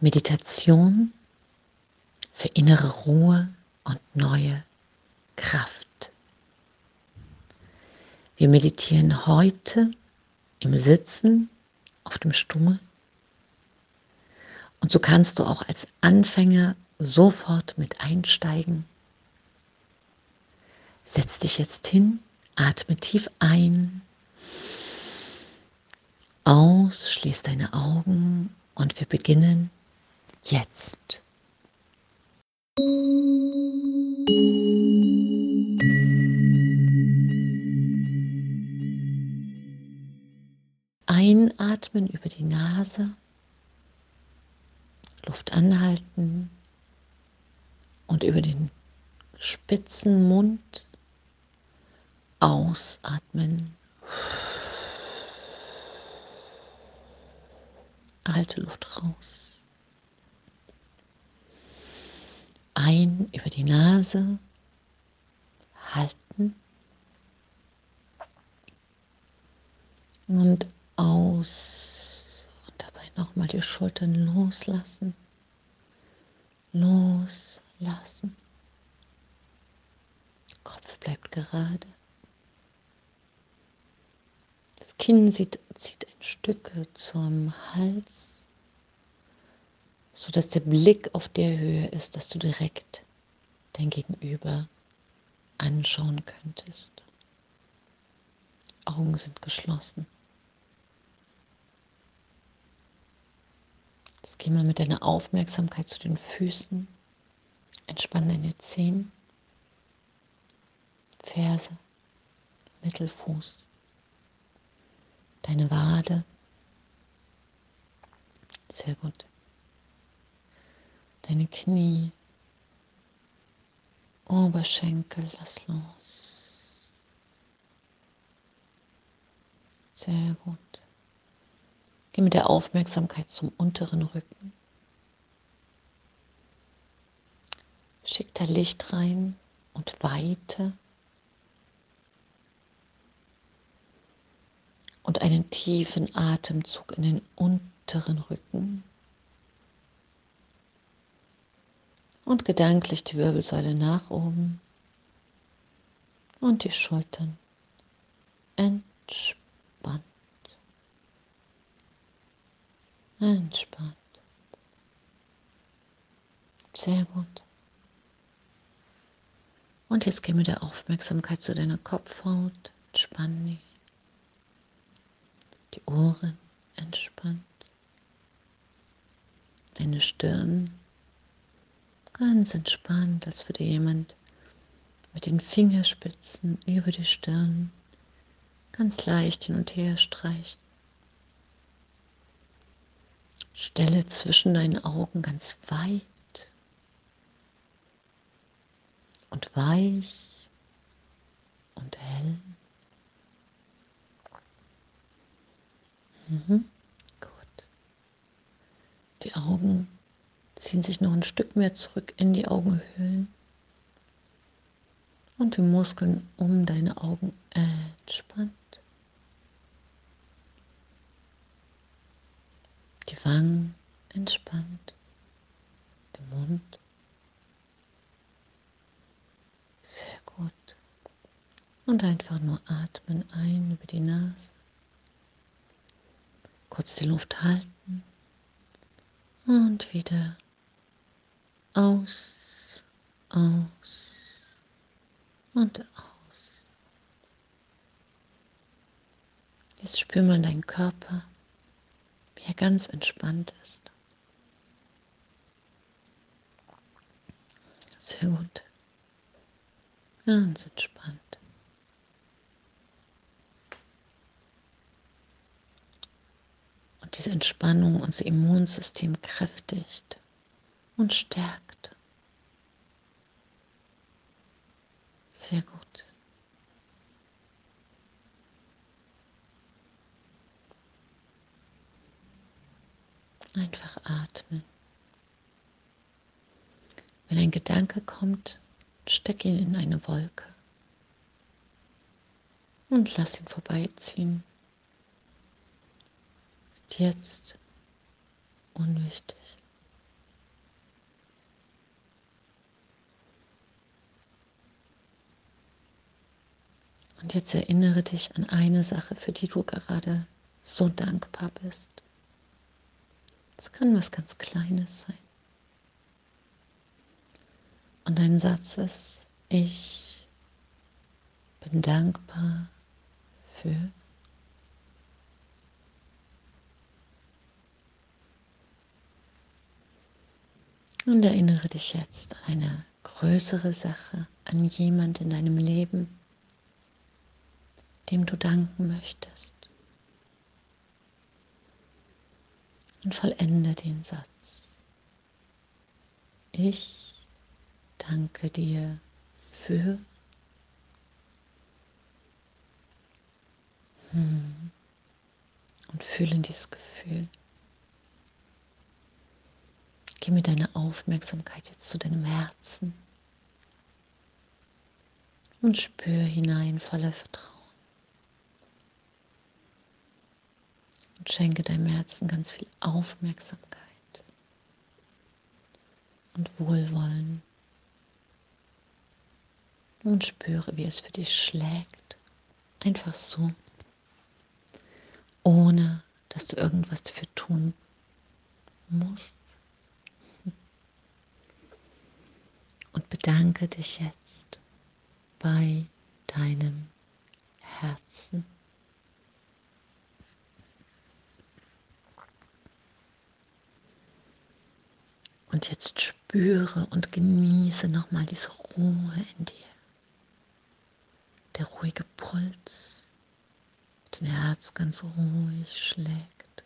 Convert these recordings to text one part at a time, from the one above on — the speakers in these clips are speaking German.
Meditation für innere Ruhe und neue Kraft. Wir meditieren heute im Sitzen auf dem Stuhl. Und so kannst du auch als Anfänger sofort mit einsteigen. Setz dich jetzt hin, atme tief ein, aus, schließ deine Augen und wir beginnen jetzt. Einatmen über die Nase, Luft anhalten und über den spitzen Mund ausatmen. Halte Luft raus. Ein über die Nase, halten und aus und dabei nochmal die Schultern loslassen, loslassen. Kopf bleibt gerade. Das Kinn zieht, ein Stück zum Hals, sodass der Blick auf der Höhe ist, dass du direkt dein Gegenüber anschauen könntest. Augen sind geschlossen. Jetzt geh mal mit deiner Aufmerksamkeit zu den Füßen. Entspann deine Zehen, Ferse, Mittelfuß, deine Wade. Sehr gut. Deine Knie, Oberschenkel, lass los. Sehr gut. Geh mit der Aufmerksamkeit zum unteren Rücken. Schick da Licht rein und Weite. Und einen tiefen Atemzug in den unteren Rücken. Und gedanklich die Wirbelsäule nach oben und die Schultern entspannt. Entspannt. Sehr gut. Und jetzt geh mit der Aufmerksamkeit zu deiner Kopfhaut. Entspann die. Die Ohren entspannt. Deine Stirn ganz entspannt, als würde jemand mit den Fingerspitzen über die Stirn ganz leicht hin und her streichen. Stelle zwischen deinen Augen ganz weit und weich und hell. Mhm. Gut. Die Augen ziehen sich noch ein Stück mehr zurück in die Augenhöhlen und die Muskeln um deine Augen entspannt. Die Wangen entspannt, der Mund. Sehr gut. Und einfach nur atmen ein über die Nase. Kurz die Luft halten und wieder aus, aus und aus. Jetzt spür mal deinen Körper wie er ganz entspannt ist. Sehr gut. Ganz entspannt. Und diese Entspannung unser Immunsystem kräftigt und stärkt. Sehr gut. Einfach atmen. Wenn ein Gedanke kommt, steck ihn in eine Wolke und lass ihn vorbeiziehen. Ist jetzt unwichtig. Und jetzt erinnere dich an eine Sache, für die du gerade so dankbar bist. Es kann was ganz Kleines sein. Und dein Satz ist, ich bin dankbar für. Und erinnere dich jetzt an eine größere Sache, an jemand in deinem Leben, dem du danken möchtest. Und vollende den Satz. Ich danke dir für hm. und fühle dieses Gefühl. Geh mit deiner Aufmerksamkeit jetzt zu deinem Herzen und spür hinein voller Vertrauen. Und schenke deinem Herzen ganz viel Aufmerksamkeit und Wohlwollen. Und spüre, wie es für dich schlägt. Einfach so. Ohne dass du irgendwas dafür tun musst. Und bedanke dich jetzt bei deinem Herzen. Und jetzt spüre und genieße nochmal diese Ruhe in dir. Der ruhige Puls, dein Herz ganz ruhig schlägt,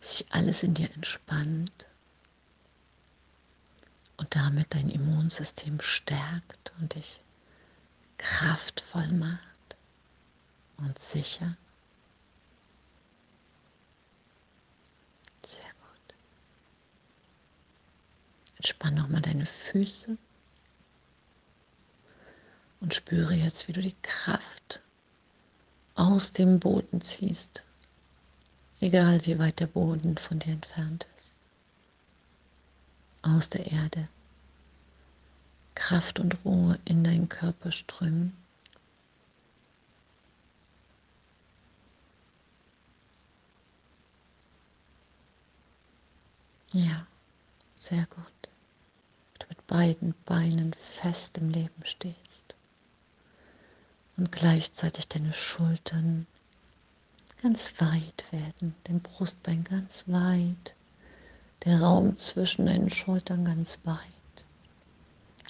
sich alles in dir entspannt und damit dein Immunsystem stärkt und dich kraftvoll macht und sicher. Sehr gut. Entspann nochmal deine Füße und spüre jetzt, wie du die Kraft aus dem Boden ziehst, egal wie weit der Boden von dir entfernt ist aus der Erde. Kraft und Ruhe in deinen Körper strömen. Ja, sehr gut. Beiden Beinen fest im Leben stehst und gleichzeitig deine Schultern ganz weit werden, dein Brustbein ganz weit der Raum zwischen deinen Schultern ganz weit,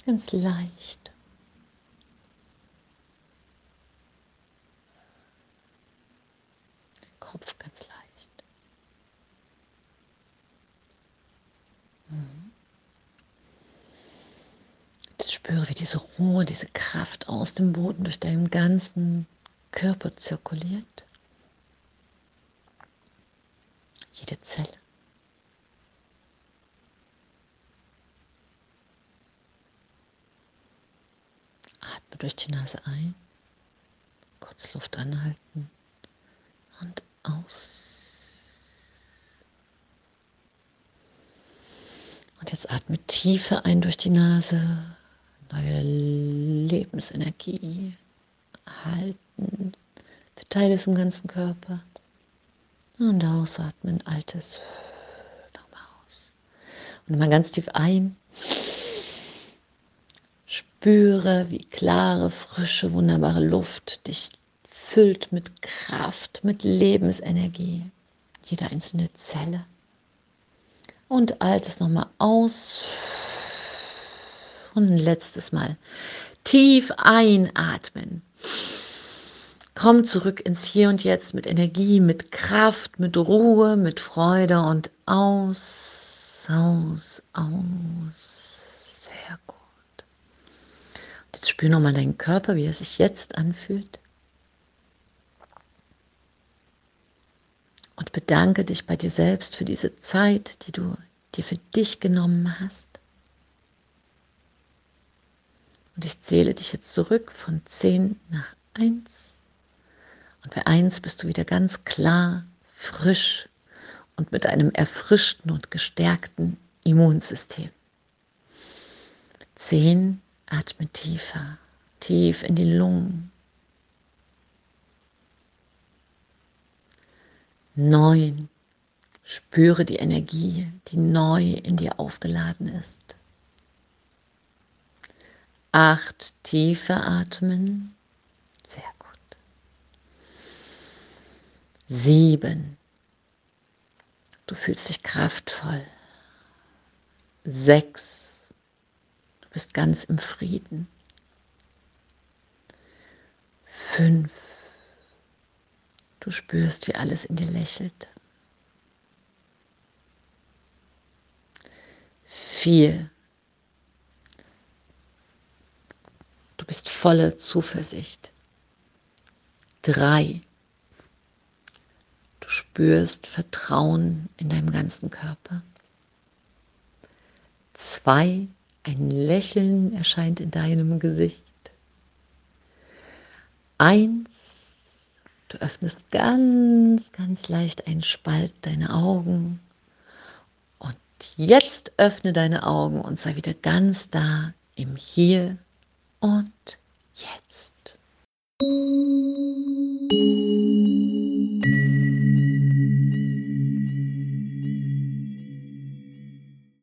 ganz leicht. Kopf ganz leicht. Mhm. Ich spüre, wie diese Ruhe, diese Kraft aus dem Boden durch deinen ganzen Körper zirkuliert. Jede Zelle. Atme durch die Nase ein, kurz Luft anhalten und aus. Und jetzt atme tiefer ein durch die Nase, neue Lebensenergie halten, verteile es im ganzen Körper. Und ausatmen, altes, nochmal aus. Und mal ganz tief ein. Spüre, wie klare, frische, wunderbare Luft dich füllt mit Kraft, mit Lebensenergie. Jede einzelne Zelle. Und altes nochmal aus. Und ein letztes Mal tief einatmen. Komm zurück ins Hier und Jetzt mit Energie, mit Kraft, mit Ruhe, mit Freude und aus, aus, aus. Sehr gut. Jetzt spür nochmal deinen Körper, wie er sich jetzt anfühlt. Und bedanke dich bei dir selbst für diese Zeit, die du dir für dich genommen hast. Und ich zähle dich jetzt zurück von 10 nach 1. Und bei 1 bist du wieder ganz klar, frisch und mit einem erfrischten und gestärkten Immunsystem. 10, atme tiefer, tief in die Lungen. 9, spüre die Energie, die neu in dir aufgeladen ist. Acht. Tiefe atmen. Sehr gut. Sieben. Du fühlst dich kraftvoll. Sechs. Du bist ganz im Frieden. Fünf. Du spürst, wie alles in dir lächelt. Vier. Bist voller Zuversicht. Drei. Du spürst Vertrauen in deinem ganzen Körper. Zwei. Ein Lächeln erscheint in deinem Gesicht. Eins. Du öffnest ganz, ganz leicht einen Spalt deine Augen. Und jetzt öffne deine Augen und sei wieder ganz da im Hier und jetzt.